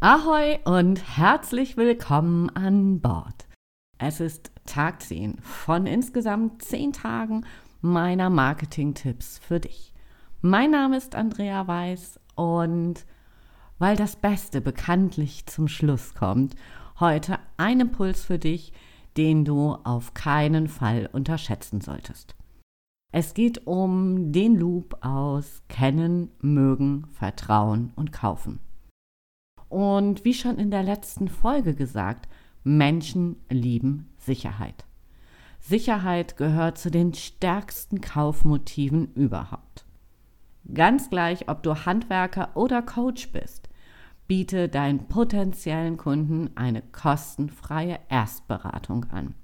Ahoi und herzlich willkommen an Bord. Es ist Tag 10 von insgesamt 10 Tagen meiner Marketing-Tipps für dich. Mein Name ist Andrea Weiß und weil das Beste bekanntlich zum Schluss kommt, heute ein Impuls für dich, den du auf keinen Fall unterschätzen solltest. Es geht um den Loop aus Kennen, Mögen, Vertrauen und Kaufen. Und wie schon in der letzten Folge gesagt, Menschen lieben Sicherheit. Sicherheit gehört zu den stärksten Kaufmotiven überhaupt. Ganz gleich, ob du Handwerker oder Coach bist, biete deinen potenziellen Kunden eine kostenfreie Erstberatung an.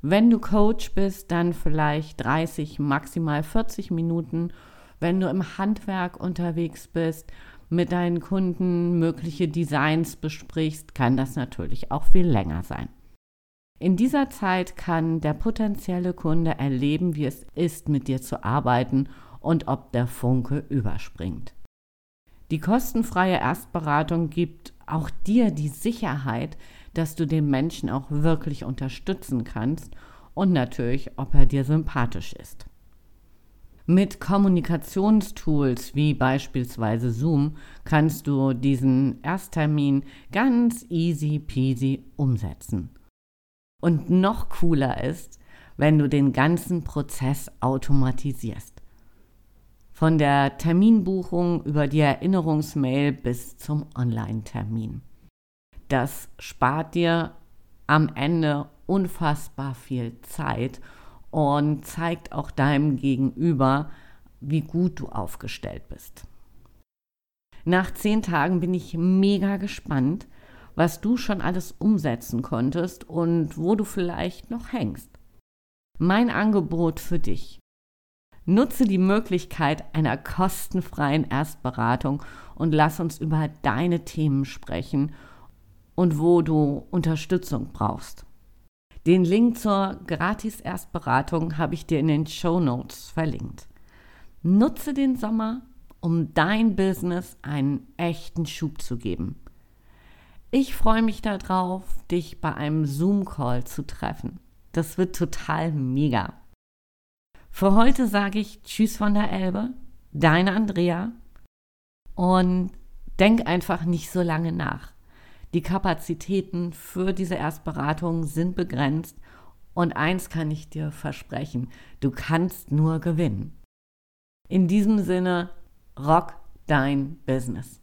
Wenn du Coach bist, dann vielleicht 30, maximal 40 Minuten. Wenn du im Handwerk unterwegs bist, mit deinen Kunden mögliche Designs besprichst, kann das natürlich auch viel länger sein. In dieser Zeit kann der potenzielle Kunde erleben, wie es ist, mit dir zu arbeiten und ob der Funke überspringt. Die kostenfreie Erstberatung gibt auch dir die Sicherheit, dass du den Menschen auch wirklich unterstützen kannst und natürlich, ob er dir sympathisch ist. Mit Kommunikationstools wie beispielsweise Zoom kannst du diesen Ersttermin ganz easy peasy umsetzen. Und noch cooler ist, wenn du den ganzen Prozess automatisierst. Von der Terminbuchung über die Erinnerungsmail bis zum Online-Termin. Das spart dir am Ende unfassbar viel Zeit und zeigt auch deinem Gegenüber, wie gut du aufgestellt bist. Nach zehn Tagen bin ich mega gespannt, was du schon alles umsetzen konntest und wo du vielleicht noch hängst. Mein Angebot für dich. Nutze die Möglichkeit einer kostenfreien Erstberatung und lass uns über deine Themen sprechen und wo du Unterstützung brauchst. Den Link zur Gratis-Erstberatung habe ich dir in den Show Notes verlinkt. Nutze den Sommer, um dein Business einen echten Schub zu geben. Ich freue mich darauf, dich bei einem Zoom-Call zu treffen. Das wird total mega. Für heute sage ich Tschüss von der Elbe, deine Andrea und denk einfach nicht so lange nach. Die Kapazitäten für diese Erstberatung sind begrenzt und eins kann ich dir versprechen, du kannst nur gewinnen. In diesem Sinne, rock dein Business.